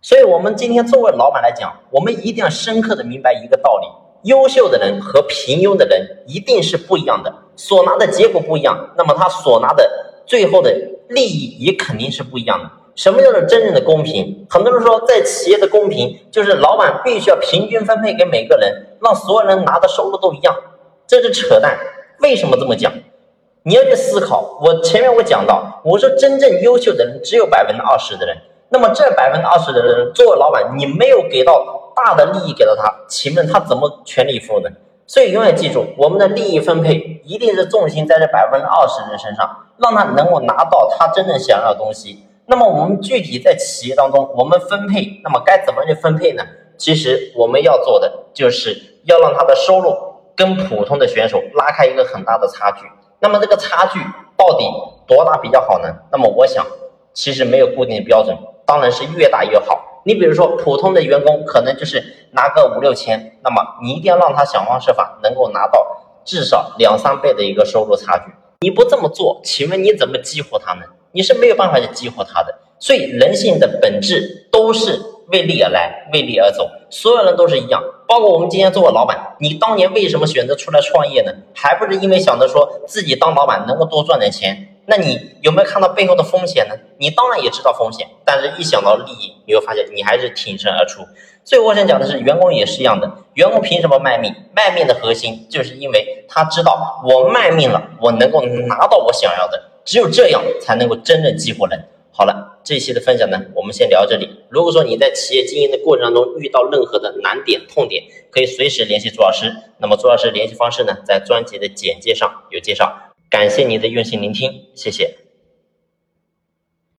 所以，我们今天作为老板来讲，我们一定要深刻的明白一个道理：优秀的人和平庸的人一定是不一样的，所拿的结果不一样，那么他所拿的最后的利益也肯定是不一样的。什么叫做真正的公平？很多人说，在企业的公平就是老板必须要平均分配给每个人，让所有人拿的收入都一样，这是扯淡。为什么这么讲？你要去思考。我前面我讲到，我说真正优秀的人只有百分之二十的人，那么这百分之二十的人，作为老板，你没有给到大的利益给到他，请问他怎么全力以赴呢？所以永远记住，我们的利益分配一定是重心在这百分之二十人身上，让他能够拿到他真正想要的东西。那么我们具体在企业当中，我们分配，那么该怎么去分配呢？其实我们要做的就是要让他的收入跟普通的选手拉开一个很大的差距。那么这个差距到底多大比较好呢？那么我想，其实没有固定的标准，当然是越大越好。你比如说普通的员工可能就是拿个五六千，那么你一定要让他想方设法能够拿到至少两三倍的一个收入差距。你不这么做，请问你怎么激活他呢？你是没有办法去激活他的，所以人性的本质都是为利而来，为利而走，所有人都是一样，包括我们今天做个老板，你当年为什么选择出来创业呢？还不是因为想着说自己当老板能够多赚点钱？那你有没有看到背后的风险呢？你当然也知道风险，但是一想到利益，你会发现你还是挺身而出。所以我想讲的是，员工也是一样的，员工凭什么卖命？卖命的核心就是因为他知道我卖命了，我能够拿到我想要的。只有这样才能够真正激活人。好了，这一期的分享呢，我们先聊这里。如果说你在企业经营的过程当中遇到任何的难点、痛点，可以随时联系朱老师。那么朱老师联系方式呢，在专辑的简介上有介绍。感谢您的用心聆听，谢谢。